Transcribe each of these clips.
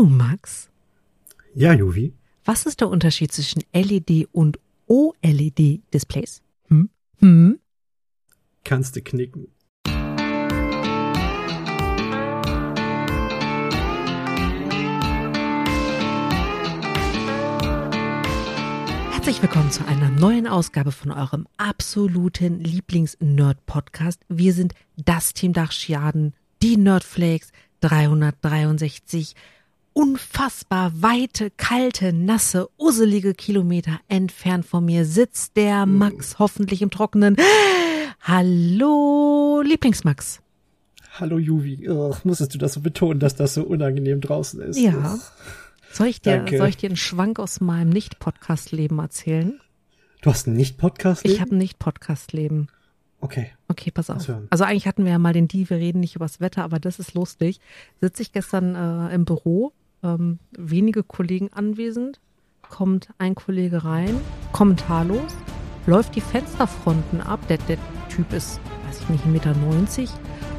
Du, Max, Ja, Juvi. was ist der Unterschied zwischen LED und OLED-Displays? Hm? Hm? Kannst du knicken. Herzlich willkommen zu einer neuen Ausgabe von eurem absoluten Lieblings-Nerd-Podcast. Wir sind das Team Dachschiaden, die Nerdflakes 363. Unfassbar weite, kalte, nasse, usselige Kilometer entfernt von mir sitzt der Max hoffentlich im Trockenen. Hallo, Lieblingsmax. Hallo, Juvi. Ugh, musstest du das so betonen, dass das so unangenehm draußen ist? Ja. Ugh. Soll ich dir, Danke. soll ich dir einen Schwank aus meinem Nicht-Podcast-Leben erzählen? Du hast einen Nicht-Podcast? Ich habe ein Nicht-Podcast-Leben. Okay. Okay, pass auf. Also eigentlich hatten wir ja mal den Deal, wir reden nicht übers Wetter, aber das ist lustig. Sitze ich gestern äh, im Büro, ähm, wenige Kollegen anwesend, kommt ein Kollege rein, kommentarlos, läuft die Fensterfronten ab, der, der Typ ist, weiß ich nicht, 1,90 Meter,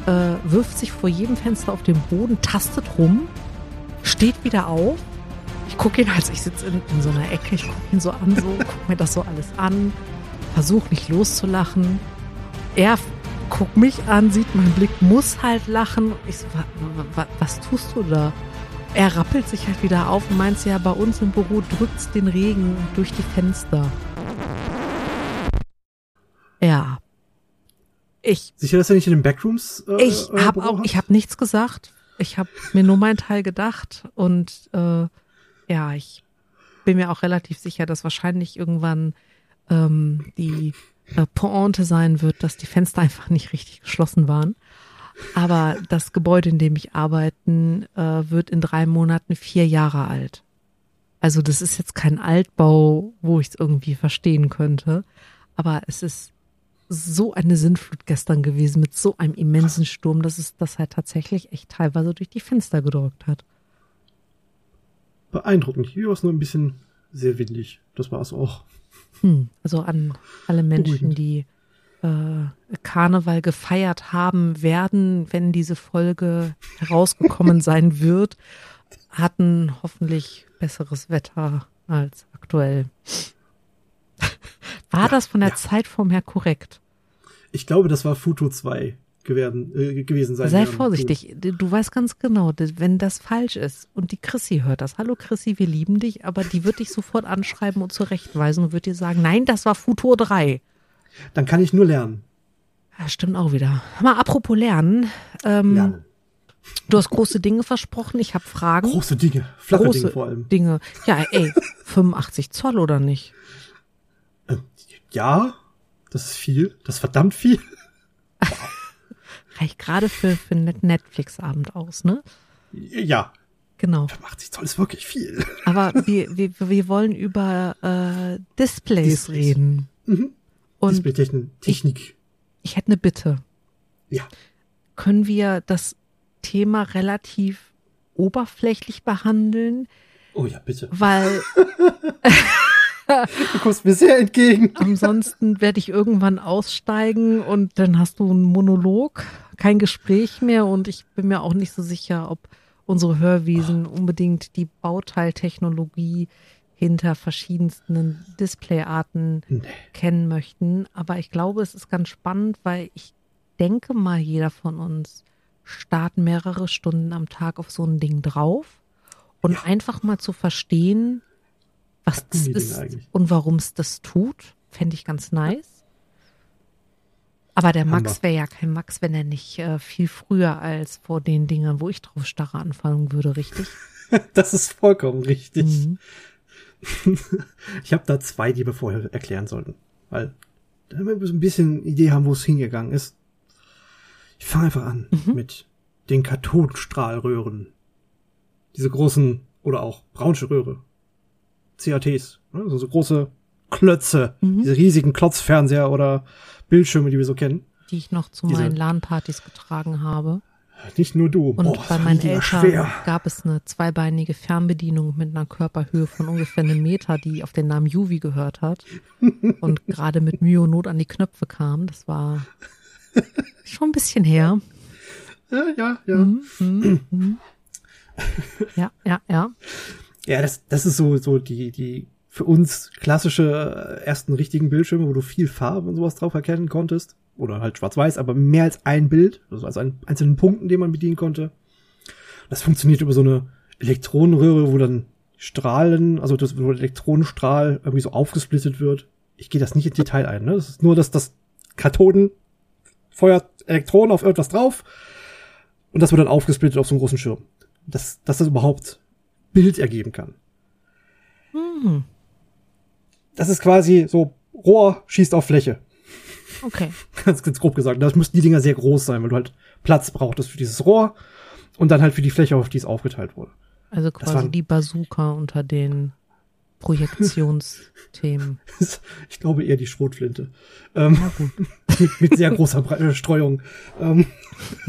äh, wirft sich vor jedem Fenster auf den Boden, tastet rum, steht wieder auf. Ich gucke ihn, also ich sitze in, in so einer Ecke, ich gucke ihn so an, so, gucke mir das so alles an, versuche nicht loszulachen er guckt mich an, sieht meinen Blick, muss halt lachen. Ich so, wa, wa, wa, was tust du da? Er rappelt sich halt wieder auf und meint ja, bei uns im Büro drückt's den Regen durch die Fenster. Ja. Ich, Sicher, dass er nicht in den Backrooms äh, ich äh, habe auch, hat? ich habe nichts gesagt. Ich habe mir nur meinen Teil gedacht und äh, ja, ich bin mir auch relativ sicher, dass wahrscheinlich irgendwann ähm, die äh, Pointe sein wird, dass die Fenster einfach nicht richtig geschlossen waren. Aber das Gebäude, in dem ich arbeite, äh, wird in drei Monaten vier Jahre alt. Also das ist jetzt kein Altbau, wo ich es irgendwie verstehen könnte. Aber es ist so eine Sinnflut gestern gewesen mit so einem immensen Sturm, dass es das halt tatsächlich echt teilweise durch die Fenster gedrückt hat. Beeindruckend. Hier war es nur ein bisschen sehr windig. Das war es auch. Hm, also an alle Menschen, Beruhigend. die äh, Karneval gefeiert haben werden, wenn diese Folge herausgekommen sein wird, hatten hoffentlich besseres Wetter als aktuell. War das von der ja. Zeitform her korrekt? Ich glaube, das war Futo 2 gewesen, äh, gewesen sein. Sei vorsichtig. Du du weißt ganz genau, wenn das falsch ist und die Chrissy hört das. Hallo Chrissy, wir lieben dich, aber die wird dich sofort anschreiben und zurechtweisen und wird dir sagen, nein, das war Futur 3. Dann kann ich nur lernen. Ja, stimmt auch wieder. Mal apropos Lernen. Ähm, Lernen. Du hast große Dinge versprochen. Ich habe Fragen. Große Dinge. Flache große Dinge vor allem. Dinge. Ja, ey, 85 Zoll oder nicht? Äh, ja, das ist viel. Das ist verdammt viel. Reicht gerade für, für einen Netflix-Abend aus, ne? Ja, Genau. 85 Zoll ist wirklich viel. Aber wir, wir, wir wollen über äh, Displays, Displays. reden. Mhm. Und. Technik. ich hätte eine Bitte. Ja. Können wir das Thema relativ oberflächlich behandeln? Oh ja, bitte. Weil Du kommst mir sehr entgegen. ansonsten werde ich irgendwann aussteigen und dann hast du einen Monolog, kein Gespräch mehr und ich bin mir auch nicht so sicher, ob unsere Hörwesen unbedingt die Bauteiltechnologie hinter verschiedensten Displayarten Nee. kennen möchten. Aber ich glaube, es ist ganz spannend, weil ich denke mal, jeder von uns starrt mehrere Stunden am Tag auf so ein Ding drauf und Ja. einfach mal zu verstehen, was das ist und warum es das tut, fände ich ganz nice. Aber der Max wäre ja kein Max, wenn er nicht äh, viel früher als vor den Dingern, wo ich drauf starre, anfangen würde, richtig? Das ist vollkommen richtig. Mhm. Ich habe da zwei, die wir vorher erklären sollten. Weil, damit wir ein bisschen Idee haben, wo es hingegangen ist. Ich fange einfach an Mhm. mit den Kathodenstrahlröhren. Diese großen, oder auch braunsche Röhre. CATs. ne? Also so große Klötze. Mhm. Diese riesigen Klotzfernseher oder Bildschirme, die wir so kennen. Die ich noch zu Diese- meinen LAN-Partys getragen habe. Nicht nur du. Und Boah, bei meinen Eltern schwer. gab es eine zweibeinige Fernbedienung mit einer Körperhöhe von ungefähr einem Meter, die auf den Namen Juvi gehört hat und gerade mit Mühe und Not an die Knöpfe kam. Das war schon ein bisschen her. Ja, ja, ja. Mhm, mhm, mhm. Ja, ja, ja. Ja, das, das ist so, so die, die für uns klassische äh, ersten richtigen Bildschirme, wo du viel Farbe und sowas drauf erkennen konntest. Oder halt schwarz-weiß, aber mehr als ein Bild, also als einen einzelnen Punkten, den man bedienen konnte. Das funktioniert über so eine Elektronenröhre, wo dann Strahlen, also das, wo der Elektronenstrahl irgendwie so aufgesplittet wird. Ich gehe das nicht in Detail ein, ne? Das ist nur, dass das Kathoden feuert Elektronen auf irgendwas drauf und das wird dann aufgesplittet auf so einem großen Schirm. Dass, dass das überhaupt Bild ergeben kann. Hm. Das ist quasi so, Rohr schießt auf Fläche. Okay. Ganz, ganz grob gesagt. Das müssten die Dinger sehr groß sein, weil du halt Platz brauchtest für dieses Rohr und dann halt für die Fläche, auf die es aufgeteilt wurde. Also quasi waren- die Bazooka unter den Projektionsthemen. Ich glaube eher die Schrotflinte. Ähm, mit, mit sehr großer Bre äh, Streuung. Ähm,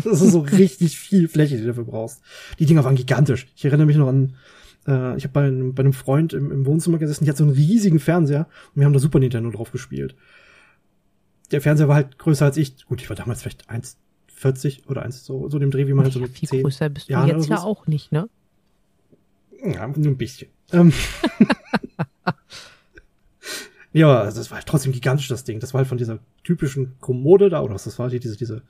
das ist so richtig viel Fläche, die du dafür brauchst. Die Dinger waren gigantisch. Ich erinnere mich noch an, äh, ich habe bei, einem- bei einem Freund im, im Wohnzimmer gesessen, die hat so einen riesigen Fernseher und wir haben da Super Nintendo drauf gespielt. Der Fernseher war halt größer als ich. Gut, ich war damals vielleicht 1,40 oder 1, so, so dem Dreh, wie man halt so Ja, mit viel 10. größer bist du Jahren jetzt ja auch nicht, ne? Ja, nur ein bisschen. Ähm. ja, also das war halt trotzdem gigantisch, das Ding. Das war halt von dieser typischen Kommode da, oder was das war, die, diese, diese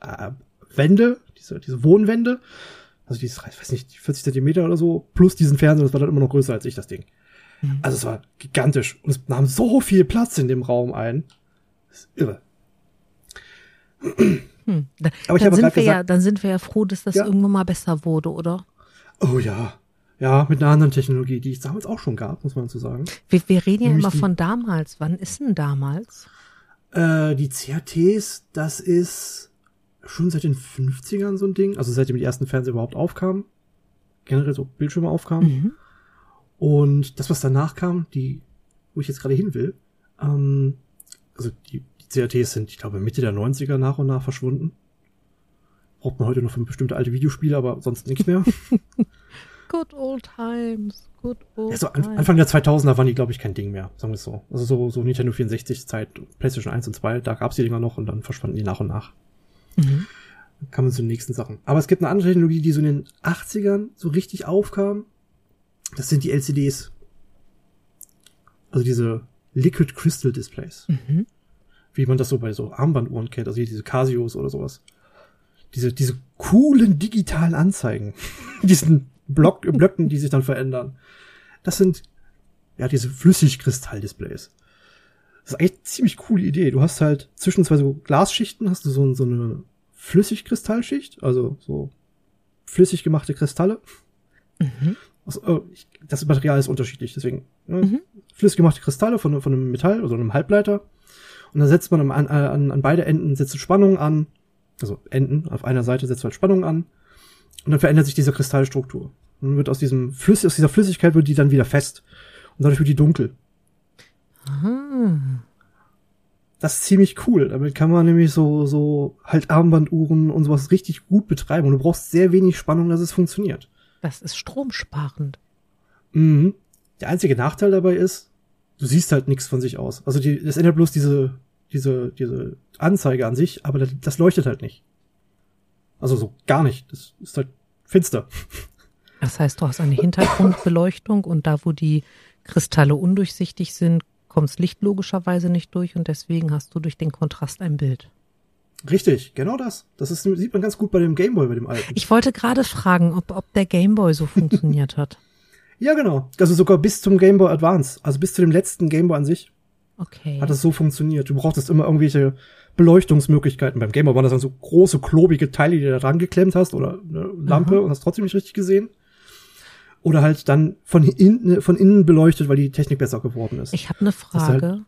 äh, Wände, diese, diese Wohnwände. Also dieses, ich weiß nicht, 40 Zentimeter oder so, plus diesen Fernseher, das war dann immer noch größer als ich, das Ding. Mhm. Also es war gigantisch. Und es nahm so viel Platz in dem Raum ein. Das ist irre. Hm. Da, Aber ich dann, habe sind wir ja, gesagt- dann sind wir ja froh, dass das Ja. irgendwann mal besser wurde, oder? Oh ja. Ja, mit einer anderen Technologie, die es damals auch schon gab, muss man dazu sagen. Wir, wir reden ja Nämlich immer die- von damals. Wann ist denn damals? Äh, die CRTs, das ist schon seit den 50ern so ein Ding. Also seitdem die ersten Fernseher überhaupt aufkamen. Generell so Bildschirme aufkamen. Mhm. Und das, was danach kam, die, wo ich jetzt gerade hin will, ähm, also die, die CRTs sind, ich glaube, Mitte der 90er nach und nach verschwunden. Braucht man heute noch für bestimmte alte Videospiele, aber sonst nichts mehr. Good old times. Good old Ja, so an, times. Anfang der 2000er waren die, glaube ich, kein Ding mehr, sagen wir es so. Also so, so Nintendo 64 Zeit, PlayStation 1 und 2, da gab's die Dinger noch und dann verschwanden die nach und nach. Mhm. Dann kamen wir zu den nächsten Sachen. Aber es gibt eine andere Technologie, die so in den 80ern so richtig aufkam. Das sind die LCDs. Also diese Liquid Crystal Displays. Mhm. Wie man das so bei so Armbanduhren kennt, also hier diese Casios oder sowas. Diese, diese coolen digitalen Anzeigen. Diesen Block, Blöcken, die sich dann verändern. Das sind, ja, diese Flüssigkristall-Displays. Das ist eine ziemlich coole Idee. Du hast halt zwischen zwei so Glasschichten hast du so, so eine Flüssigkristallschicht, also so flüssig gemachte Kristalle. Mhm. Also, äh, das Material ist unterschiedlich, deswegen ne? Mhm. flüssig gemachte Kristalle von, von einem Metall oder einem Halbleiter. Und dann setzt man an, an, an beide Enden setzt Spannung an, also Enden auf einer Seite setzt halt Spannung an und dann verändert sich diese Kristallstruktur. Und dann wird aus diesem Flüssig, aus dieser Flüssigkeit wird die dann wieder fest und dadurch wird die dunkel. Ah. Das ist ziemlich cool. Damit kann man nämlich so, so halt Armbanduhren und sowas richtig gut betreiben. Und du brauchst sehr wenig Spannung, dass es funktioniert. Das ist stromsparend. Mhm. Der einzige Nachteil dabei ist, du siehst halt nichts von sich aus. Also die, das ändert bloß diese, diese, diese Anzeige an sich, aber das, das leuchtet halt nicht. Also so gar nicht. Das ist halt finster. Das heißt, du hast eine Hintergrundbeleuchtung und da, wo die Kristalle undurchsichtig sind, kommt Licht logischerweise nicht durch und deswegen hast du durch den Kontrast ein Bild. Richtig, genau das. Das ist, sieht man ganz gut bei dem Gameboy, bei dem alten. Ich wollte gerade fragen, ob, ob der Gameboy so funktioniert hat. Ja, genau. Also sogar bis zum Game Boy Advance, also bis zu dem letzten Game Boy an sich, Okay. hat es so funktioniert. Du brauchtest immer irgendwelche Beleuchtungsmöglichkeiten. Beim Game Boy waren das dann so große, klobige Teile, die du da dran geklemmt hast oder eine Lampe Aha. und hast trotzdem nicht richtig gesehen. Oder halt dann von innen, von innen beleuchtet, weil die Technik besser geworden ist. Ich habe eine halt- Frage.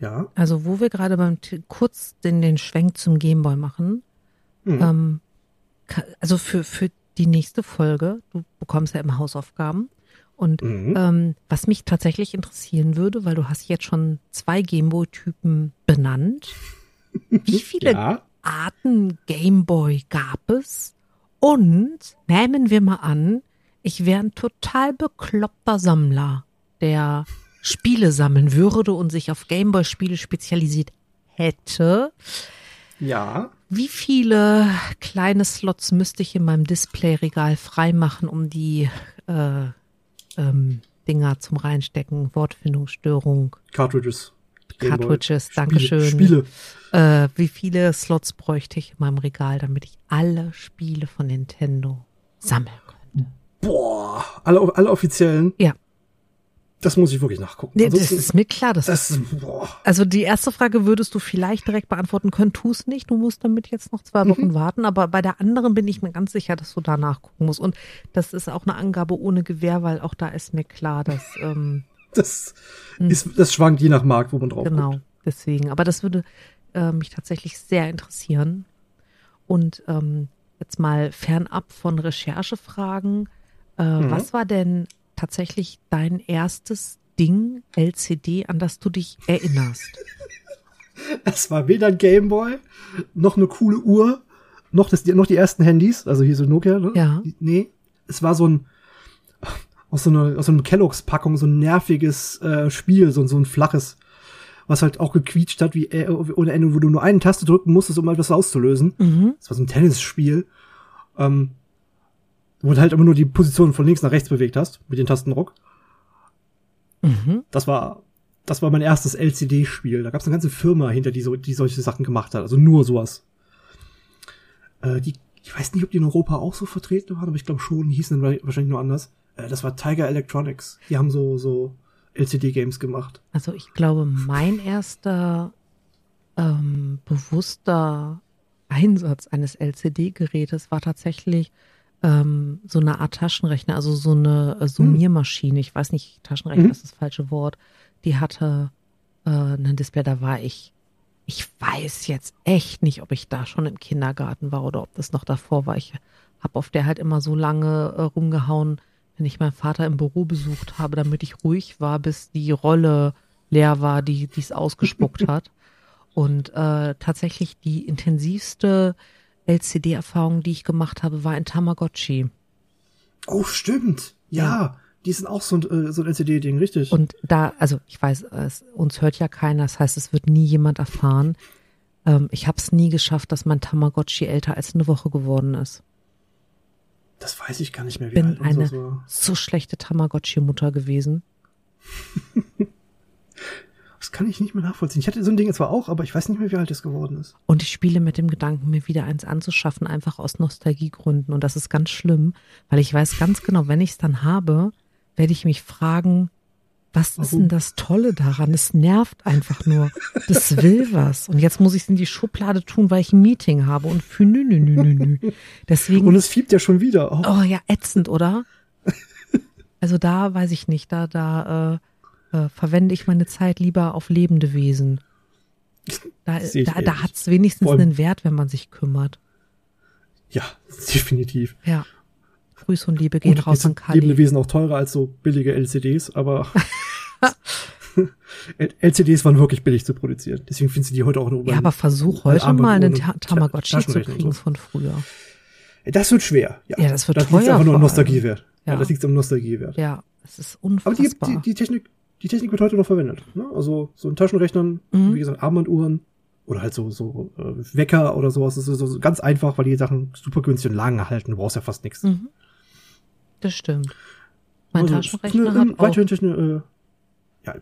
ja. Also, wo wir gerade beim kurz den, den Schwenk zum Gameboy machen. Hm. Ähm, also für, für die nächste Folge, du bekommst ja immer Hausaufgaben. Und Mhm. ähm, was mich tatsächlich interessieren würde, weil du hast jetzt schon zwei Gameboy-Typen benannt. Wie viele ja. Arten Gameboy gab es? Und nehmen wir mal an, ich wäre ein total bekloppter Sammler, der Spiele sammeln würde und sich auf Gameboy-Spiele spezialisiert hätte. Ja. Wie viele kleine Slots müsste ich in meinem Displayregal freimachen, um die äh, ähm, Dinger zum Reinstecken, Wortfindungsstörung, Cartridges. Cartridges, Spiele- Dankeschön. Spiele. Äh, wie viele Slots bräuchte ich in meinem Regal, damit ich alle Spiele von Nintendo könnte? Boah, alle, alle offiziellen. Ja. Das muss ich wirklich nachgucken. Nee, das Ansonsten- ist mir klar. Das, das ist, boah. also die erste Frage würdest du vielleicht direkt beantworten können, tu es nicht, du musst damit jetzt noch zwei Wochen warten, aber bei der anderen bin ich mir ganz sicher, dass du da nachgucken musst. Und das ist auch eine Angabe ohne Gewähr, weil auch da ist mir klar, dass ähm, Das ist, das schwankt je nach Markt, wo man drauf Genau, guckt. deswegen. Aber das würde äh, mich tatsächlich sehr interessieren. Und ähm, jetzt mal fernab von Recherchefragen, äh, Mhm. was war denn tatsächlich dein erstes Ding, LCD, an das du dich erinnerst? Es war weder ein Gameboy, noch eine coole Uhr, noch, das, noch die ersten Handys, also hier so Nokia. Ne? Ja. Nee, es war so ein, aus so einer, aus so einer Kelloggs-Packung, so ein nerviges äh, Spiel, so, so ein flaches, was halt auch gequietscht hat, wie äh, ohne Ende, wo du nur eine Taste drücken musstest, um etwas auszulösen. Mhm. Das war so ein Tennisspiel, ähm, wo du halt immer nur die Position von links nach rechts bewegt hast, mit den Tastenruck. Mhm. Das war, das war mein erstes LCD-Spiel. Da gab es eine ganze Firma hinter, die, so, die solche Sachen gemacht hat. Also nur sowas. Äh, die, ich weiß nicht, ob die in Europa auch so vertreten waren, aber ich glaube schon, die hießen dann wahrscheinlich nur anders. Äh, das war Tiger Electronics. Die haben so, so LCD-Games gemacht. Also ich glaube, mein erster ähm, bewusster Einsatz eines LCD-Gerätes war tatsächlich ähm, so eine Art Taschenrechner, also so eine äh, Summiermaschine. Ich weiß nicht, Taschenrechner Mhm. ist das falsche Wort. Die hatte äh, ein Display, da war ich. Ich weiß jetzt echt nicht, ob ich da schon im Kindergarten war oder ob das noch davor war. Ich habe auf der halt immer so lange äh, rumgehauen, wenn ich meinen Vater im Büro besucht habe, damit ich ruhig war, bis die Rolle leer war, die es ausgespuckt hat. Und äh, tatsächlich die intensivste LCD-Erfahrung, die ich gemacht habe, war in Tamagotchi. Oh, stimmt. Ja. Die sind auch so ein, äh, so ein LCD-Ding, richtig. Und da, also ich weiß, es, uns hört ja keiner, das heißt, es wird nie jemand erfahren. Ähm, ich habe es nie geschafft, dass mein Tamagotchi älter als eine Woche geworden ist. das weiß ich gar nicht mehr, wie Bin alt eine war. so schlechte Tamagotchi-Mutter gewesen. Das kann ich nicht mehr nachvollziehen. Ich hatte so ein Ding zwar auch, aber ich weiß nicht mehr, wie alt es geworden ist. Und ich spiele mit dem Gedanken, mir wieder eins anzuschaffen, einfach aus Nostalgiegründen. Und das ist ganz schlimm, weil ich weiß ganz genau, wenn ich es dann habe, werde ich mich fragen, was ist denn das Tolle daran? Es nervt einfach nur. Das will was. Und jetzt muss ich es in die Schublade tun, weil ich ein Meeting habe und für nü, nü, nü, nü, nü. Deswegen, Und es fiebt ja schon wieder. Oh, oh ja, ätzend, oder? Also da weiß ich nicht, da, da äh, äh, verwende ich meine Zeit lieber auf lebende Wesen. Da, da, da hat es wenigstens Vor allem- einen Wert, wenn man sich kümmert. Ja, definitiv. Ja. Grüße und Liebe gehen Gut, raus an sind lebende Kali. Wesen auch teurer als so billige LCDs, aber LCDs waren wirklich billig zu produzieren. Deswegen findest du die heute auch nur Ja, aber versuch heute mal einen Ta Ta- Tamagotchi zu und kriegen so. von früher. Das wird schwer. Ja, Ja, das wird das liegt teuer einfach nur am. Nostalgiewert. Ja. Ja. das liegt am Nostalgiewert. Ja, es ist Aber die, unfassbar. die, die Technik, die Technik wird heute noch verwendet. Ne? Also so in Taschenrechnern, Mhm. wie gesagt, Armbanduhren oder halt so so äh, Wecker oder sowas. Das ist so, so ganz einfach, weil die Sachen super günstig und lang halten. Du brauchst ja fast nichts. Mhm. Das stimmt. Mein Also, Taschenrechner eine, hat auch, weiterhin Technik, äh, ja,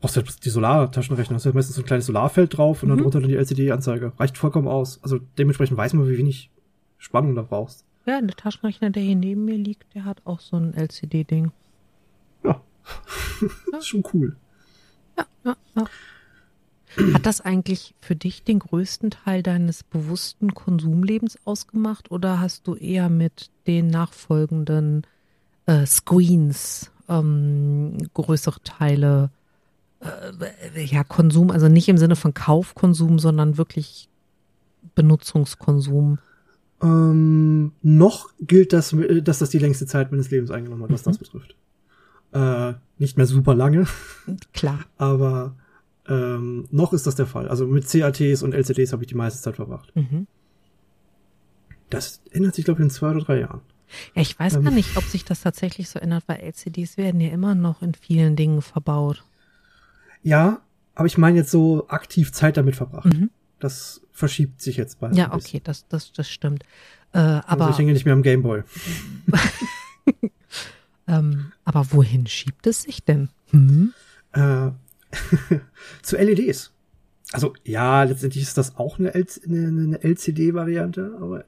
brauchst du halt die Solar-Taschenrechner. Hast ja meistens so ein kleines Solarfeld drauf und Mhm. dann drunter dann die LCD-Anzeige. Reicht vollkommen aus. Also dementsprechend weiß man, wie wenig Spannung da brauchst. ja, der Taschenrechner, der hier neben mir liegt, der hat auch so ein LCD-Ding. Das ist schon cool. Ja, ja, ja. Hat das eigentlich für dich den größten Teil deines bewussten Konsumlebens ausgemacht oder hast du eher mit den nachfolgenden äh, Screens ähm, größere Teile äh, ja Konsum, also nicht im Sinne von Kaufkonsum, sondern wirklich Benutzungskonsum? Ähm, noch gilt das, dass das die längste Zeit meines Lebens eingenommen hat, was Mhm. das betrifft. Äh, nicht mehr super lange, Klar. aber ähm, noch ist das der Fall. Also mit CATs und LCDs habe ich die meiste Zeit verbracht. Mhm. Das ändert sich, glaube ich, in zwei oder drei Jahren. Ja, ich weiß Ähm. gar nicht, ob sich das tatsächlich so ändert, weil LCDs werden ja immer noch in vielen Dingen verbaut. Ja, aber ich meine jetzt so aktiv Zeit damit verbracht. Mhm. Das verschiebt sich jetzt bald. Ja, okay, das, das, das stimmt. Äh, aber, also ich hänge nicht mehr am Gameboy. ähm, aber wohin schiebt es sich denn? Hm? Äh, zu LEDs. Also ja, letztendlich ist das auch eine, LCD-Variante, aber äh,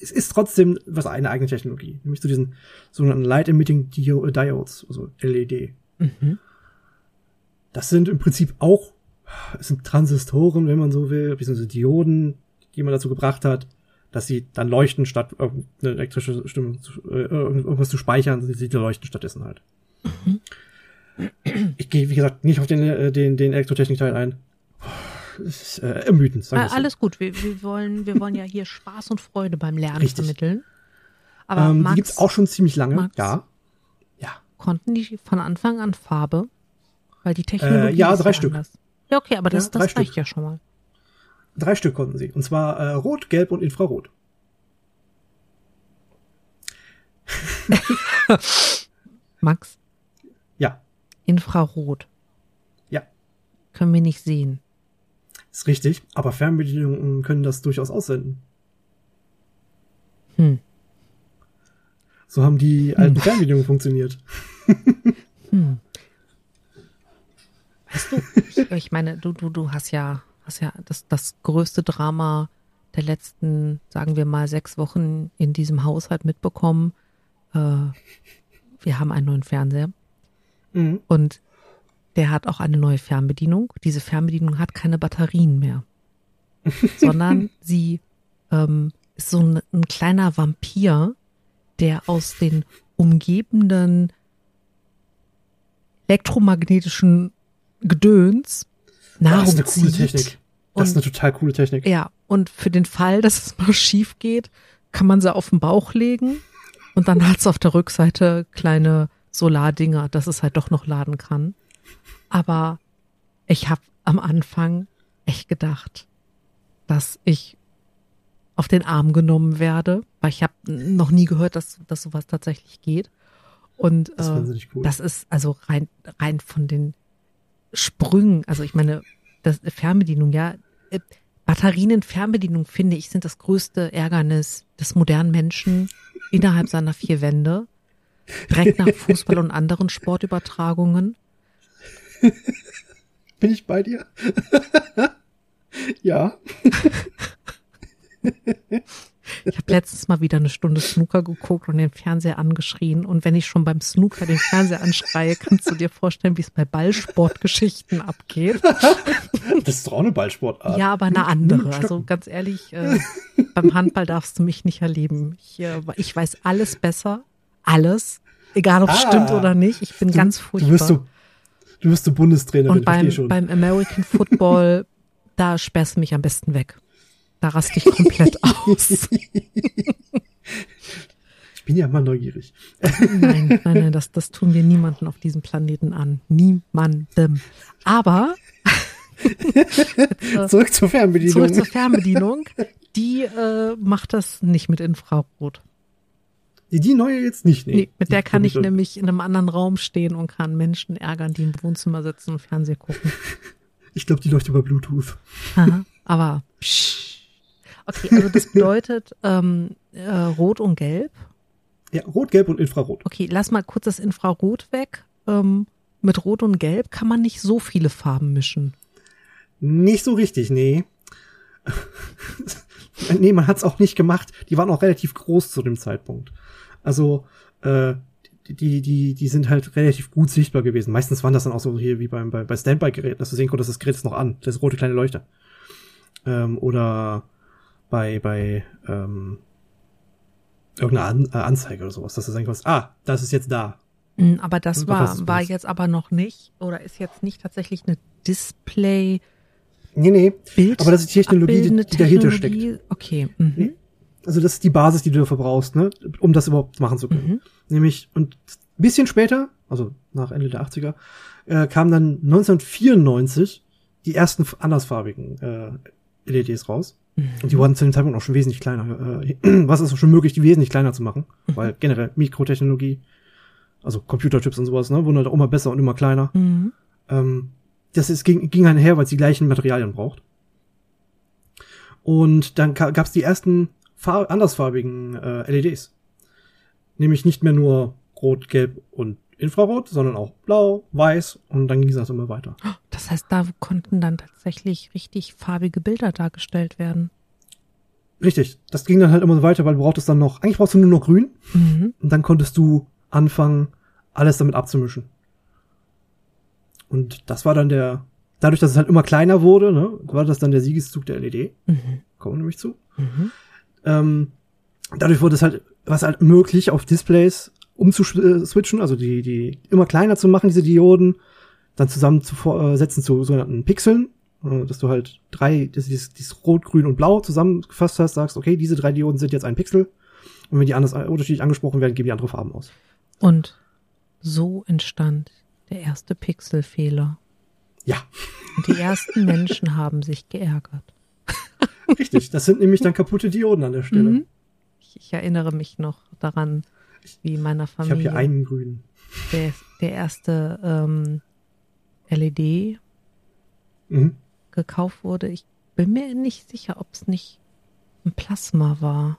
es ist trotzdem was eine eigene Technologie, nämlich zu diesen sogenannten Light Emitting Dio Diodes, also LED. Mhm. Das sind im Prinzip auch, es sind Transistoren, wenn man so will, beziehungsweise Dioden, die man dazu gebracht hat, dass sie dann leuchten, statt eine elektrische Stimme, zu, äh, irgendwas zu speichern, sie leuchten stattdessen halt. Mhm. Ich gehe, wie gesagt, nicht auf den, äh, den, den Elektrotechnik-Teil ein. Ist äh, ermüdend. sagen Ah, wir's so. alles gut, wir, wir, wollen, wir wollen ja hier Spaß und Freude beim Lernen Richtig. vermitteln. Aber ähm, die Max, gibt's auch schon ziemlich lange. Max? Ja. Ja. konnten die von Anfang an Farbe? Weil die Technologie Äh, ja, drei Stück. anders. Ja, okay, aber das, Ja, das reicht Stück. ja schon mal. Drei Stück konnten sie. Und zwar äh, Rot, Gelb und Infrarot. Max, Ja. Infrarot. Ja. Können wir nicht sehen. Ist richtig. Aber Fernbedienungen können das durchaus aussenden. Hm. So haben die alten Fernbedienungen funktioniert. Hm. Weißt du, ich, ich meine, du, du, du hast ja, hast ja das, das größte Drama der letzten, sagen wir mal, sechs Wochen in diesem Haushalt mitbekommen. Äh, wir haben einen neuen Fernseher Mhm. und der hat auch eine neue Fernbedienung. Diese Fernbedienung hat keine Batterien mehr, sondern sie ähm, ist so ein, ein kleiner Vampir, der aus den umgebenden elektromagnetischen Gedöns Nahrung das ist eine coole. Technik. Das ist eine total coole Technik. Ja, und für den Fall, dass es mal schief geht, kann man sie auf den Bauch legen und dann hat's auf der Rückseite kleine Solardinger, dass es halt doch noch laden kann. Aber ich habe am Anfang echt gedacht, dass ich auf den Arm genommen werde, weil ich habe noch nie gehört, dass, dass sowas tatsächlich geht. Und Das ist äh, cool. das ist also rein, rein von den Sprüngen, also ich meine, das Fernbedienung, ja, äh, Batterien in Fernbedienung, finde ich, sind das größte Ärgernis des modernen Menschen innerhalb seiner vier Wände. Direkt nach Fußball und anderen Sportübertragungen. Bin ich bei dir? ja. Ich habe letztens mal wieder eine Stunde Snooker geguckt und den Fernseher angeschrien. Und wenn ich schon beim Snooker den Fernseher anschreie, kannst du dir vorstellen, wie es bei Ballsportgeschichten abgeht. Das ist doch auch eine Ballsportart. Ja, aber eine andere. Also ganz ehrlich, äh, beim Handball darfst du mich nicht erleben. Ich, äh, ich weiß alles besser. Alles. Egal, ob es Ah. stimmt oder nicht. Ich bin Du- ganz Du furchtbar. wirst so, du wirst so Bundestrainerin, Und beim, beim American Football, da sperrst du mich am besten weg. Da raste ich komplett aus. ich bin ja mal neugierig. Nein, nein, nein, das, das tun wir niemanden auf diesem Planeten an. Niemandem. Aber Zurück zur Fernbedienung. zurück zur Fernbedienung. Die äh, macht das nicht mit Infrarot. die, neue jetzt nicht, nee. Nee, mit der kann ich nämlich in einem anderen Raum stehen und kann Menschen ärgern, die im Wohnzimmer sitzen und Fernsehen gucken. Ich glaube, die läuft über Bluetooth. Aha, aber psch. Okay, also das bedeutet ähm, äh, Rot und Gelb. Ja, Rot, Gelb und Infrarot. Okay, lass mal kurz das Infrarot weg. Ähm, mit Rot und Gelb kann man nicht so viele Farben mischen. Nicht so richtig, nee. nee, man hat's auch nicht gemacht. Die waren auch relativ groß zu dem Zeitpunkt. Also, äh, die, die, die sind halt relativ gut sichtbar gewesen. Meistens waren das dann auch so hier wie beim, bei, bei Standby-Geräten, dass du sehen konntest, das Gerät ist noch an. Das rote kleine Leuchter. Ähm, oder bei, bei, ähm, irgendeiner an äh, Anzeige oder sowas, dass du sagen kannst, ah, das ist jetzt da. Mm, Aber das war, war jetzt aber noch nicht oder ist jetzt nicht tatsächlich eine Display Nee, nee. Bild Aber das ist die Technologie, die, die dahinter Technologie? steckt. Okay. Mhm. Also das ist die Basis, die du dafür brauchst, ne, um das überhaupt machen zu können. Mhm. Nämlich, und ein bisschen später, also nach Ende der 80er, äh, kamen dann 1994 die ersten andersfarbigen äh, LEDs raus. Und die waren zu dem Zeitpunkt auch schon wesentlich kleiner. Äh, was ist schon möglich, die wesentlich kleiner zu machen? Weil generell Mikrotechnologie, also Computerchips und sowas, ne, wurden halt auch immer besser und immer kleiner. Mhm. Ähm, das ist, ging, ging einher, weil es die gleichen Materialien braucht. Und dann gab es die ersten Farb andersfarbigen äh, LEDs. Nämlich nicht mehr nur rot, gelb und Infrarot, sondern auch blau, weiß und dann ging das immer weiter. Das heißt, da konnten dann tatsächlich richtig farbige Bilder dargestellt werden. Richtig, das ging dann halt immer so weiter, weil du brauchtest dann noch, eigentlich brauchst du nur noch grün Mhm. und dann konntest du anfangen, alles damit abzumischen. Und das war dann der, dadurch, dass es halt immer kleiner wurde, ne, war das dann der Siegeszug der LED. Mhm. Kommen wir nämlich zu. Mhm. Ähm, dadurch wurde es halt, was halt möglich, auf Displays umzuswitchen, also die, die immer kleiner zu machen, diese Dioden, dann zusammen zu äh, setzen zu sogenannten Pixeln, äh, dass du halt drei, das, dieses, dieses Rot, Grün und Blau zusammengefasst hast, sagst, okay, diese drei Dioden sind jetzt ein Pixel. Und wenn die anders äh, unterschiedlich angesprochen werden, geben die andere Farben aus. Und so entstand der erste Pixelfehler. Ja, Und die ersten Menschen haben sich geärgert. richtig. Das sind nämlich dann kaputte Dioden an der Stelle. Mhm. Ich, ich erinnere mich noch daran, wie in meiner Ich habe Familie hier einen grünen. der, der erste ähm, LED Mhm. gekauft wurde. Ich bin mir nicht sicher, ob es nicht ein Plasma war.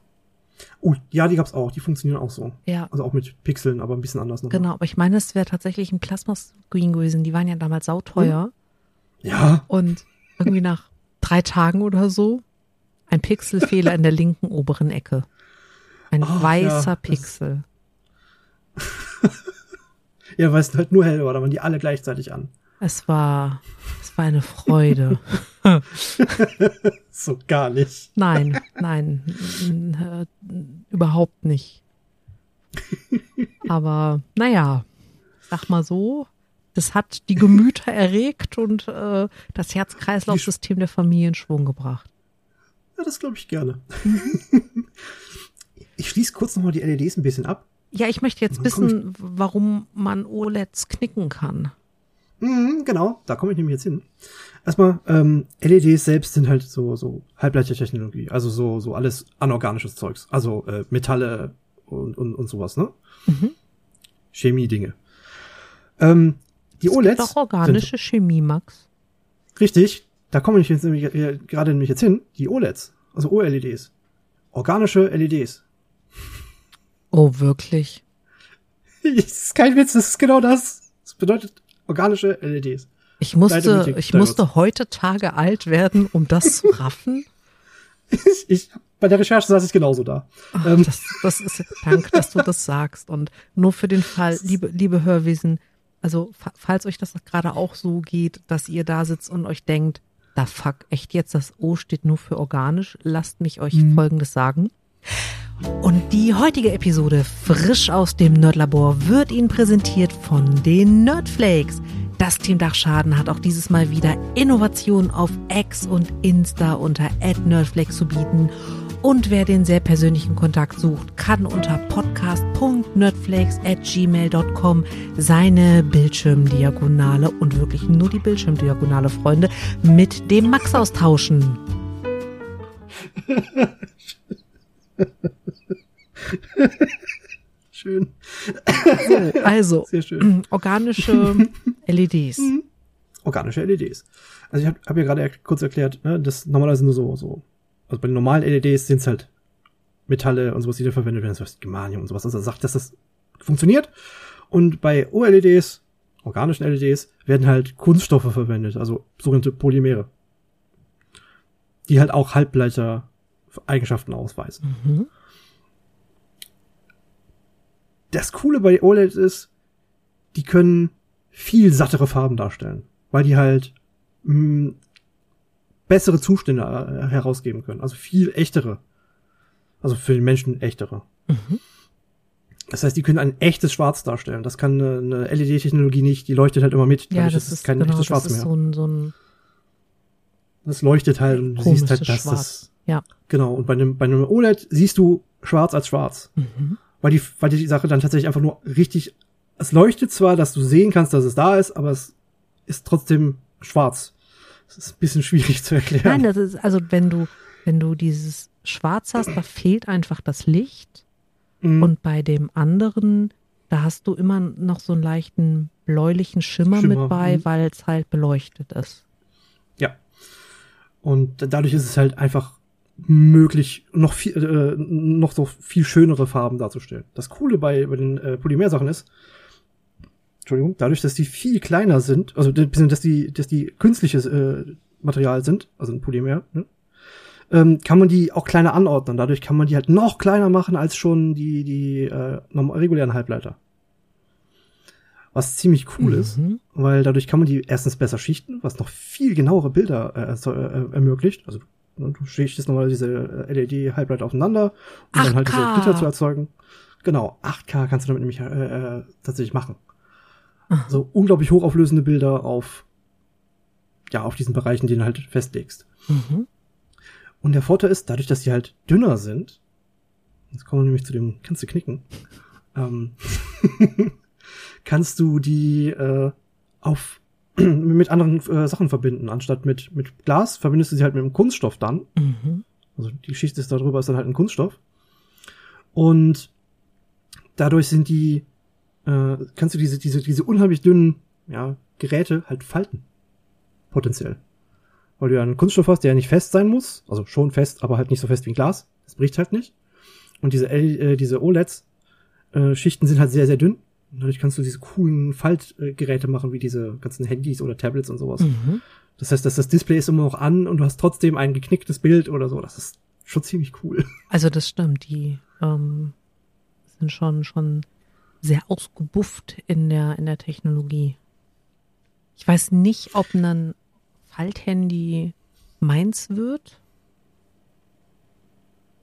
Oh, ja, die gab's auch. Die funktionieren auch so. Ja, Also auch mit Pixeln, aber ein bisschen anders noch. genau. Aber ich meine, es wäre tatsächlich ein Plasma-Screen gewesen. Die waren ja damals sauteuer. Ja, Und irgendwie nach drei Tagen oder so ein Pixelfehler in der linken oberen Ecke. Ein Ach, weißer ja, Pixel. ja, weil es halt nur hell war, da waren die alle gleichzeitig an. Es war, es war eine Freude. So gar nicht. Nein, nein, n- überhaupt nicht. Aber naja, sag mal so, das hat die Gemüter erregt und äh, das Herz-Kreislauf-System der Familie in Schwung gebracht. Ja, das glaube ich gerne. Mhm. ich schließe kurz nochmal die LEDs ein bisschen ab. Ja, ich möchte jetzt wissen, warum man OLEDs knicken kann. Mhm, genau, da komme ich nämlich jetzt hin. Erstmal, ähm, LEDs selbst sind halt so, so Halbleitertechnologie, also so, so alles anorganisches Zeugs. Also äh, Metalle und, und, und sowas, ne? Mhm. Chemie-Dinge. Ähm, die Es gibt OLEDs. Doch organische Chemie, Max. Sind, richtig, da komme ich jetzt nämlich äh, gerade nämlich jetzt hin. Die OLEDs, also OLEDs. Organische LEDs. Oh, wirklich? das ist kein Witz, das ist genau das. Das bedeutet organische LEDs. Ich musste, ich musste heute Tage alt werden, um das zu raffen. Ich, ich, bei der Recherche saß ich genauso da. Ach, Ähm. das, das ist, danke, dass du das sagst. Und nur für den Fall, liebe, liebe Hörwesen, also fa- falls euch das gerade auch so geht, dass ihr da sitzt und euch denkt, da fuck, echt jetzt, das O steht nur für organisch, lasst mich euch Mhm. Folgendes sagen. Und die heutige Episode frisch aus dem Nerdlabor wird Ihnen präsentiert von den Nerdflakes. Das Team Dachschaden hat auch dieses Mal wieder Innovationen auf X und Insta unter @nerdflakes zu bieten. Und wer den sehr persönlichen Kontakt sucht, kann unter podcast.nerdflakes@gmail.com seine Bildschirmdiagonale und wirklich nur die Bildschirmdiagonale, Freunde, mit dem Max austauschen. Schön. So, also Sehr schön. organische LEDs. Organische LEDs. Also ich habe hab ja gerade er kurz erklärt, ne, das normalerweise nur so, so. Also bei den normalen LEDs sind es halt Metalle und sowas, die da verwendet werden, so was Germanium und sowas. Also er sagt, dass das funktioniert. Und bei OLEDs, organischen LEDs, werden halt Kunststoffe verwendet, also sogenannte Polymere. Die halt auch Halbleiter-Eigenschaften ausweisen. Mhm. das Coole bei OLEDs ist, die können viel sattere Farben darstellen, weil die halt mh, bessere Zustände äh, herausgeben können, also viel echtere. Also für den Menschen echtere. Mhm. Das heißt, die können ein echtes Schwarz darstellen. Das kann eine, eine LED-Technologie nicht, die leuchtet halt immer mit. Ja, das ist kein genau, echtes Schwarz das ist mehr. so ein, so ein das leuchtet halt und du siehst halt, dass Schwarz. das, Ja. genau. Und bei einem, bei einem OLED siehst du schwarz als schwarz. Mhm. weil die, weil die Sache dann tatsächlich einfach nur richtig, es leuchtet zwar, dass du sehen kannst, dass es da ist, aber es ist trotzdem schwarz. Das ist ein bisschen schwierig zu erklären. Nein, das ist, also wenn du, wenn du dieses Schwarz hast, da fehlt einfach das Licht. Mhm. Und bei dem anderen, da hast du immer noch so einen leichten bläulichen Schimmer, Schimmer, mit bei, mhm. weil es halt beleuchtet ist. ja. Und dadurch ist es halt einfach möglich, noch viel, äh, noch so viel schönere Farben darzustellen. Das Coole bei, bei den äh, Polymersachen ist, Entschuldigung, dadurch, dass die viel kleiner sind, also dass die, dass die künstliches äh, Material sind, also ein Polymer, ne? ähm, kann man die auch kleiner anordnen. Dadurch kann man die halt noch kleiner machen als schon die, die äh, regulären Halbleiter. Was ziemlich cool mhm. ist, weil dadurch kann man die erstens besser schichten, was noch viel genauere Bilder äh, äh, ermöglicht. Also ne, du schichtest nochmal diese äh, LED-Halbleiter aufeinander, um 8K. dann halt diese Gitter zu erzeugen. Genau, 8K kannst du damit nämlich äh, äh, tatsächlich machen. Aha. So unglaublich hochauflösende Bilder auf ja auf diesen Bereichen, die du halt festlegst. Mhm. Und der Vorteil ist, dadurch, dass die halt dünner sind, jetzt kommen wir nämlich zu dem, kannst du knicken, ähm, kannst du die äh, auf mit anderen äh, Sachen verbinden. Anstatt mit, mit Glas verbindest du sie halt mit einem Kunststoff dann. Mhm. Also die Schicht ist darüber ist dann halt ein Kunststoff. Und dadurch sind die, äh, kannst du diese, diese, diese unheimlich dünnen ja, Geräte halt falten. Potenziell weil du ja einen Kunststoff hast, der ja nicht fest sein muss, also schon fest, aber halt nicht so fest wie ein Glas. Das bricht halt nicht. Und diese, äh, diese OLEDs-Schichten äh, sind halt sehr, sehr dünn. Dadurch kannst du diese coolen Faltgeräte machen, wie diese ganzen Handys oder Tablets und sowas. Mhm. Das heißt, dass das Display ist immer noch an und du hast trotzdem ein geknicktes Bild oder so. Das ist schon ziemlich cool. Also das stimmt, die ähm, sind schon schon sehr ausgebufft in der in der Technologie. Ich weiß nicht, ob ein Falthandy meins wird.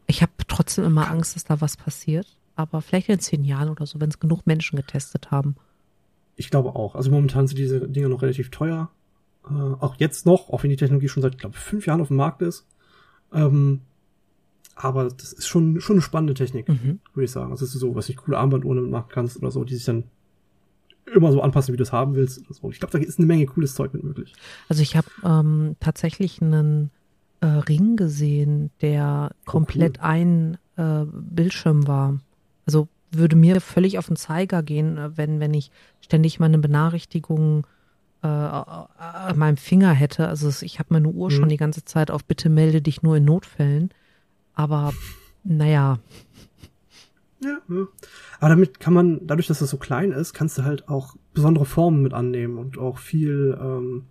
Ich habe trotzdem immer Angst, dass da was passiert. Aber vielleicht in zehn Jahren oder so, wenn es genug Menschen getestet haben. Ich glaube auch. Also momentan sind diese Dinge noch relativ teuer. Äh, auch jetzt noch, auch wenn die Technologie schon seit, glaube fünf Jahren auf dem Markt ist. Ähm, aber das ist schon, schon eine spannende Technik, mhm. würde ich sagen. Das ist so, was ich coole Armbanduhren machen kannst oder so, die sich dann immer so anpassen, wie du es haben willst. So. Ich glaube, da ist eine Menge cooles Zeug mit möglich. Also ich habe ähm, tatsächlich einen äh, Ring gesehen, der oh, komplett cool. ein äh, Bildschirm war. Also würde mir völlig auf den Zeiger gehen, äh, wenn, wenn ich ständig meine Benachrichtigungen äh, an meinem Finger hätte. Also ich habe meine Uhr mhm. schon die ganze Zeit auf Bitte melde dich nur in Notfällen. Aber naja, ja, ja. Aber damit kann man, dadurch, dass das so klein ist, kannst du halt auch besondere Formen mit annehmen und auch viel, ähm,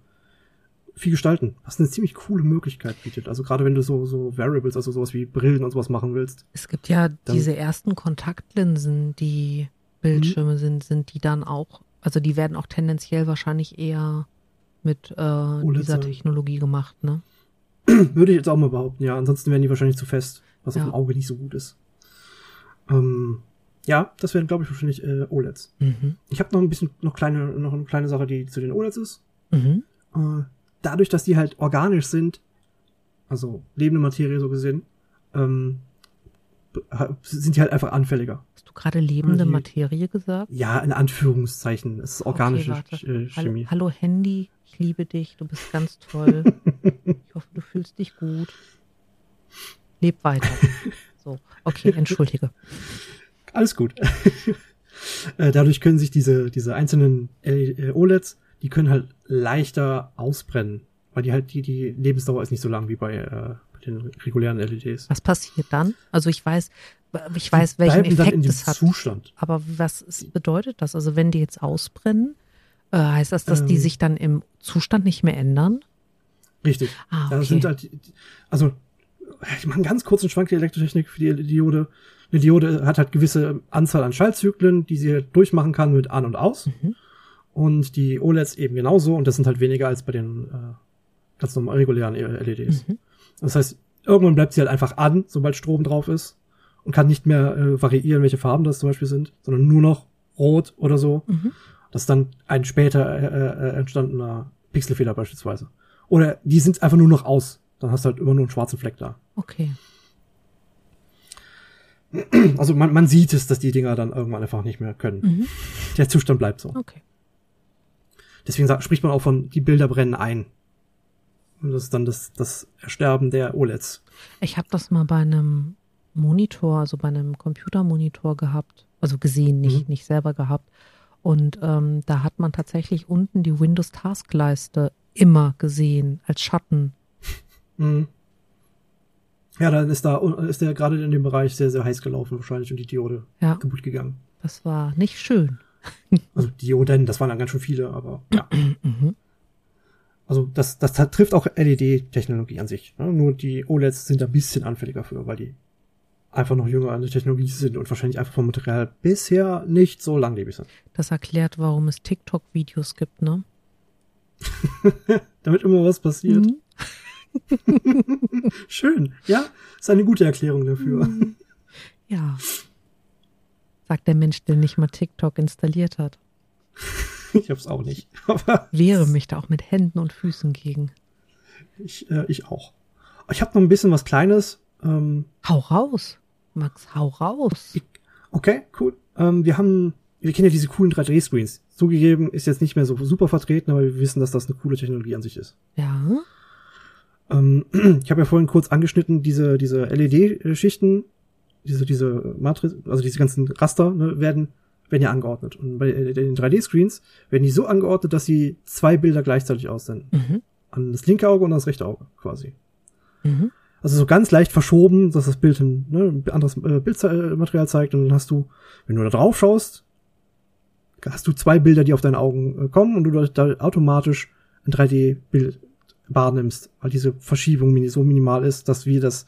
viel gestalten, was eine ziemlich coole Möglichkeit bietet. Also gerade wenn du so, so Variables, also sowas wie Brillen und sowas machen willst. Es gibt ja diese ersten Kontaktlinsen, die Bildschirme mhm. sind, sind die dann auch, also die werden auch tendenziell wahrscheinlich eher mit äh, dieser Technologie gemacht, ne? Würde ich jetzt auch mal behaupten, ja. Ansonsten wären die wahrscheinlich zu fest, was ja. auf dem Auge nicht so gut ist. Ähm, ja, das wären, glaube ich, wahrscheinlich äh, OLEDs. Mhm. Ich habe noch ein bisschen, noch kleine, noch eine kleine Sache, die zu den OLEDs ist. Mhm. Äh, dadurch, dass die halt organisch sind, also lebende Materie so gesehen, ähm, sind die halt einfach anfälliger. Hast du gerade lebende die, Materie gesagt? Ja, in Anführungszeichen. Es ist organische okay, Chemie. Hallo, hallo Handy, ich liebe dich, du bist ganz toll. ich hoffe, du fühlst dich gut. Leb weiter. So, okay, entschuldige. Alles gut. Äh, dadurch können sich diese, diese einzelnen äh, OLEDs, die können halt leichter ausbrennen, weil die halt die, die Lebensdauer ist nicht so lang wie bei, äh, bei den regulären LEDs. Was passiert dann? Also ich weiß, ich weiß, welchen Effekt dann in es hat. Zustand. Aber was ist, bedeutet das? Also wenn die jetzt ausbrennen, äh, heißt das, dass ähm, die sich dann im Zustand nicht mehr ändern? Richtig. Ah, okay. Da sind halt, also ich mache einen ganz kurzen Schwank der Elektrotechnik für die Diode. Eine Diode hat halt gewisse Anzahl an Schaltzyklen, die sie durchmachen kann mit an und aus. Mhm. Und die OLEDs eben genauso. Und das sind halt weniger als bei den äh, ganz normalen regulären LEDs. Mhm. Das heißt, irgendwann bleibt sie halt einfach an, sobald Strom drauf ist. Und kann nicht mehr äh, variieren, welche Farben das zum Beispiel sind, sondern nur noch rot oder so. Mhm. Das ist dann ein später äh, äh, entstandener Pixelfehler beispielsweise. Oder die sind einfach nur noch aus. Dann hast du halt immer nur einen schwarzen Fleck da. Okay. Also man, man sieht es, dass die Dinger dann irgendwann einfach nicht mehr können. Mhm. Der Zustand bleibt so. Okay. Deswegen sagt, spricht man auch von, die Bilder brennen ein. Und das ist dann das, das Ersterben der OLEDs. Ich habe das mal bei einem Monitor, also bei einem Computermonitor gehabt. Also gesehen, nicht, mhm. nicht selber gehabt. Und ähm, da hat man tatsächlich unten die Windows Taskleiste immer gesehen als Schatten. Mhm. Ja, dann ist da ist der gerade in dem Bereich sehr, sehr heiß gelaufen wahrscheinlich und die Diode Ja. kaputt gegangen. Das war nicht schön. Also Dioden, das waren dann ganz schön viele, aber ja. Mhm. Also das, das trifft auch LED-Technologie an sich. Ne? Nur die OLEDs sind da ein bisschen anfälliger für, weil die einfach noch jünger an der Technologie sind und wahrscheinlich einfach vom Material bisher nicht so langlebig sind. Das erklärt, warum es TikTok-Videos gibt, ne? Damit immer was passiert. Mhm. Schön, ja, ist eine gute Erklärung dafür. Ja. Sagt der Mensch, der nicht mal TikTok installiert hat. Ich hab's auch nicht, aber Wehre mich da auch mit Händen und Füßen gegen. ich, äh, ich auch. Ich habe noch ein bisschen was Kleines. Ähm, Hau raus. Max, hau raus. okay, cool. Ähm, wir haben, wir kennen ja diese coolen 3D-Screens. Zugegeben, ist jetzt nicht mehr so super vertreten, aber wir wissen, dass das eine coole Technologie an sich ist. Ja. Ähm, ich habe ja vorhin kurz angeschnitten, diese, diese LED-Schichten, diese, diese Matrix, also diese ganzen Raster, ne, werden, werden ja angeordnet. Und bei äh, den 3D-Screens werden die so angeordnet, dass sie zwei Bilder gleichzeitig aussenden. Mhm. An das linke Auge und an das rechte Auge, quasi. Mhm. Also so ganz leicht verschoben, dass das Bild ein, ne, ein anderes äh, Bildmaterial zeigt und dann hast du, wenn du da drauf schaust, hast du zwei Bilder, die auf deine Augen äh, kommen und du da- automatisch ein 3D-Bild wahrnimmst, weil diese Verschiebung so minimal ist, dass wir das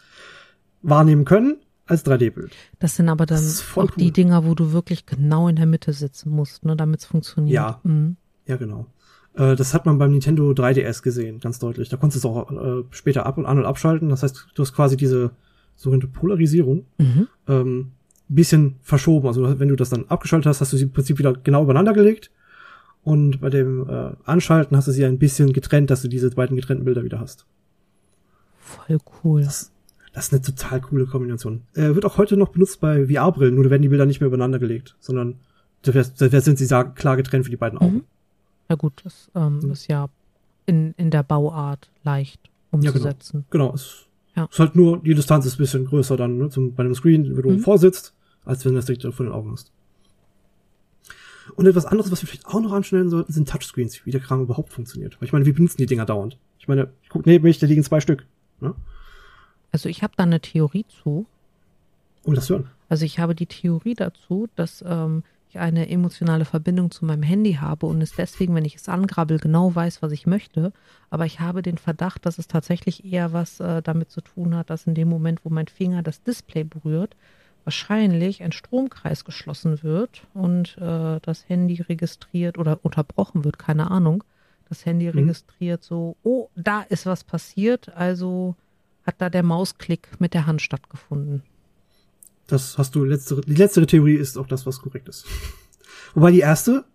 wahrnehmen können als 3D-Bild. Das sind aber dann auch die cool. Dinger, wo du wirklich genau in der Mitte sitzen musst, ne, damit es funktioniert. Ja. Mhm. Ja, genau. Äh, das hat man beim Nintendo 3DS gesehen, ganz deutlich. Da konntest du es auch äh, später ab und an und abschalten. Das heißt, du hast quasi diese sogenannte Polarisierung Mhm. ähm, ein bisschen verschoben. Also wenn du das dann abgeschaltet hast, hast du sie im Prinzip wieder genau übereinander gelegt. Und bei dem äh, Anschalten hast du sie ein bisschen getrennt, dass du diese beiden getrennten Bilder wieder hast. Voll cool. Das, das ist eine total coole Kombination. Äh, wird auch heute noch benutzt bei VR-Brillen, nur da werden die Bilder nicht mehr übereinander gelegt, sondern dafür, dafür sind sie klar getrennt für die beiden Augen. Mhm. Ja gut, das ähm, Mhm. ist ja in, in der Bauart leicht Ja, genau. umzusetzen. Genau, es Ja. ist halt nur, die Distanz ist ein bisschen größer dann, ne, zum, bei einem Screen, wenn du Mhm. vorsitzt, als wenn du das direkt vor den Augen hast. Und etwas anderes, was wir vielleicht auch noch anschneiden sollten, sind Touchscreens, wie der Kram überhaupt funktioniert. Weil ich meine, wir benutzen die Dinger dauernd. Ich meine, ich guck neben mich, da liegen zwei Stück. Ne? Also ich habe da eine Theorie zu. Oh, das hören. Also ich habe die Theorie dazu, dass ähm, ich eine emotionale Verbindung zu meinem Handy habe und es deswegen, wenn ich es angrabbel, genau weiß, was ich möchte. Aber ich habe den Verdacht, dass es tatsächlich eher was äh, damit zu tun hat, dass in dem Moment, wo mein Finger das Display berührt, wahrscheinlich ein Stromkreis geschlossen wird und äh, das Handy registriert oder unterbrochen wird, keine Ahnung. Das Handy Mhm. registriert so, oh, da ist was passiert, also hat da der Mausklick mit der Hand stattgefunden. Das hast du letztere, die letztere Theorie ist auch das, was korrekt ist. Wobei die erste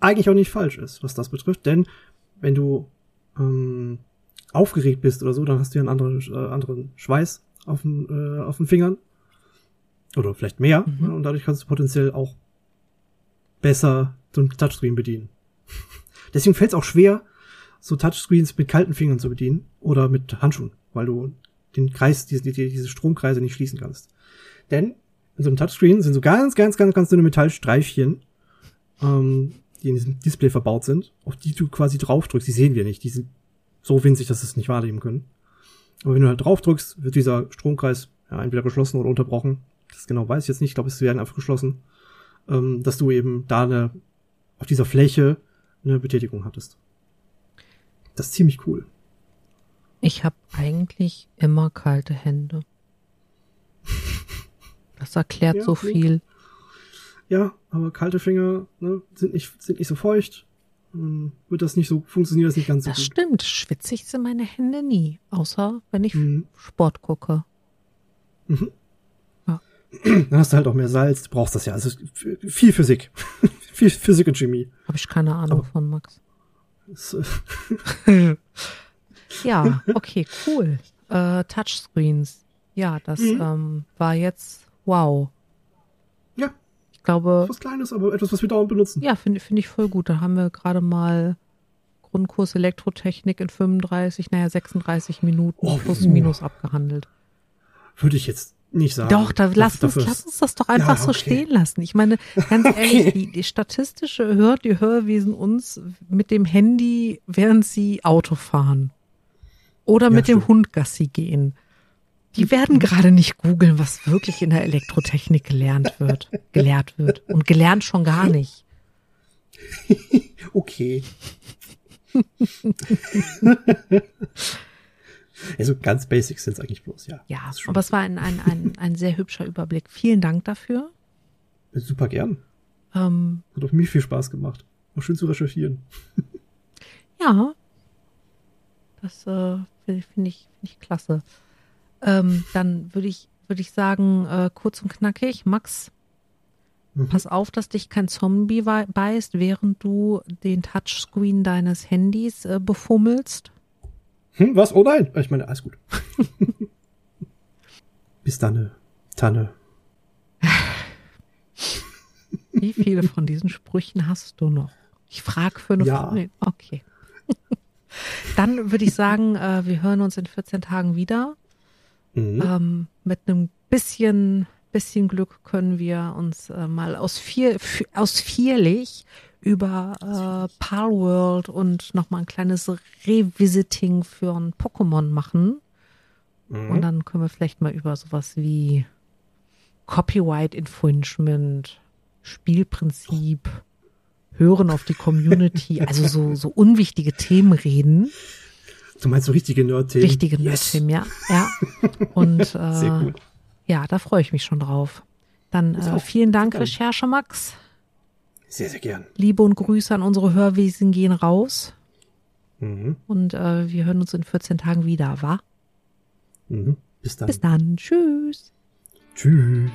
eigentlich auch nicht falsch ist, was das betrifft, denn wenn du ähm, aufgeregt bist oder so, dann hast du ja einen anderen, äh, anderen Schweiß auf den, äh, auf den Fingern. Oder vielleicht mehr. Mhm. Und dadurch kannst du potenziell auch besser so ein Touchscreen bedienen. Deswegen fällt es auch schwer, so Touchscreens mit kalten Fingern zu bedienen oder mit Handschuhen, weil du den Kreis, diese, die- diese Stromkreise nicht schließen kannst. Denn in so einem Touchscreen sind so ganz, ganz, ganz, ganz dünne Metallstreifchen, ähm, die in diesem Display verbaut sind, auf die du quasi draufdrückst. Die sehen wir nicht. Die sind so winzig, dass wir es nicht wahrnehmen können. Aber wenn du halt draufdrückst, wird dieser Stromkreis ja, entweder geschlossen oder unterbrochen. Das genau weiß ich jetzt nicht. Ich glaube, es werden einfach geschlossen. Ähm, dass du eben da eine, auf dieser Fläche eine Betätigung hattest. Das ist ziemlich cool. Ich habe eigentlich immer kalte Hände. Das erklärt Ja, so viel. Ja, aber kalte Finger ne, sind, nicht, sind nicht so feucht. Dann wird das nicht so, funktioniert das nicht ganz so Das gut. stimmt. Schwitzig sind meine Hände nie. Außer wenn ich Mhm. Sport gucke. Dann hast du halt auch mehr Salz, du brauchst das ja. Also viel Physik. viel Physik und Chemie. Habe ich keine Ahnung Aber- von, Max. Das, äh, Ja, okay, cool. Äh, Touchscreens. Ja, das Mhm. ähm, war jetzt wow. ja, Ich glaube, was Kleines, aber etwas, was wir dauernd benutzen. ja, finde finde ich voll gut. Da haben wir gerade mal Grundkurs Elektrotechnik in 35, naja, 36 Minuten Oh, plus uh. minus abgehandelt. Würde ich jetzt nicht sagen. Doch, da, lass, uns, lass uns das doch einfach Ja, so okay. stehen lassen. Ich meine, ganz ehrlich, die, die statistische hört die Hörwesen uns mit dem Handy, während sie Auto fahren. Oder Ja, mit dem stimmt. Hund Gassi gehen. Die werden gerade nicht googeln, was wirklich in der Elektrotechnik gelernt wird, gelehrt wird. Und gelernt schon gar nicht. okay. also ganz basic sind es eigentlich bloß, ja. Ja, aber es war ein, ein, ein, ein sehr hübscher Überblick. Vielen Dank dafür. Super gern. Ähm, Hat auch mir viel Spaß gemacht. Auch schön zu recherchieren. ja. Das äh, finde ich, find ich klasse. Ähm, dann würde ich, würde ich sagen, äh, kurz und knackig, Max, mhm. pass auf, dass dich kein Zombie beißt, während du den Touchscreen deines Handys äh, befummelst. Hm, was? Oh nein! Ich meine, alles gut. Bis dann, Tanne. Wie viele von diesen Sprüchen hast du noch? Ich frage für eine ja. Freundin. Okay. Dann würde ich sagen, äh, wir hören uns in 14 Tagen wieder. Mhm. Ähm, mit einem bisschen, bisschen Glück können wir uns äh, mal ausführ ausführlich über äh, Palworld und nochmal ein kleines Revisiting für ein Pokémon machen. Mhm. Und dann können wir vielleicht mal über sowas wie Copyright Infringement, Spielprinzip, Hören auf die Community, also so, so unwichtige Themen reden. Du meinst so richtige Nerd-Themen? Richtige yes. Nerd-Themen, ja. ja. Und äh, ja, da freue ich mich schon drauf. Dann äh, vielen Dank, Recherche Max. Sehr, sehr gern. Liebe und Grüße an unsere Hörwesen gehen raus. Mhm. Und äh, wir hören uns in 14 Tagen wieder, wa? Mhm. Bis dann. Bis dann. Tschüss. Tschüss.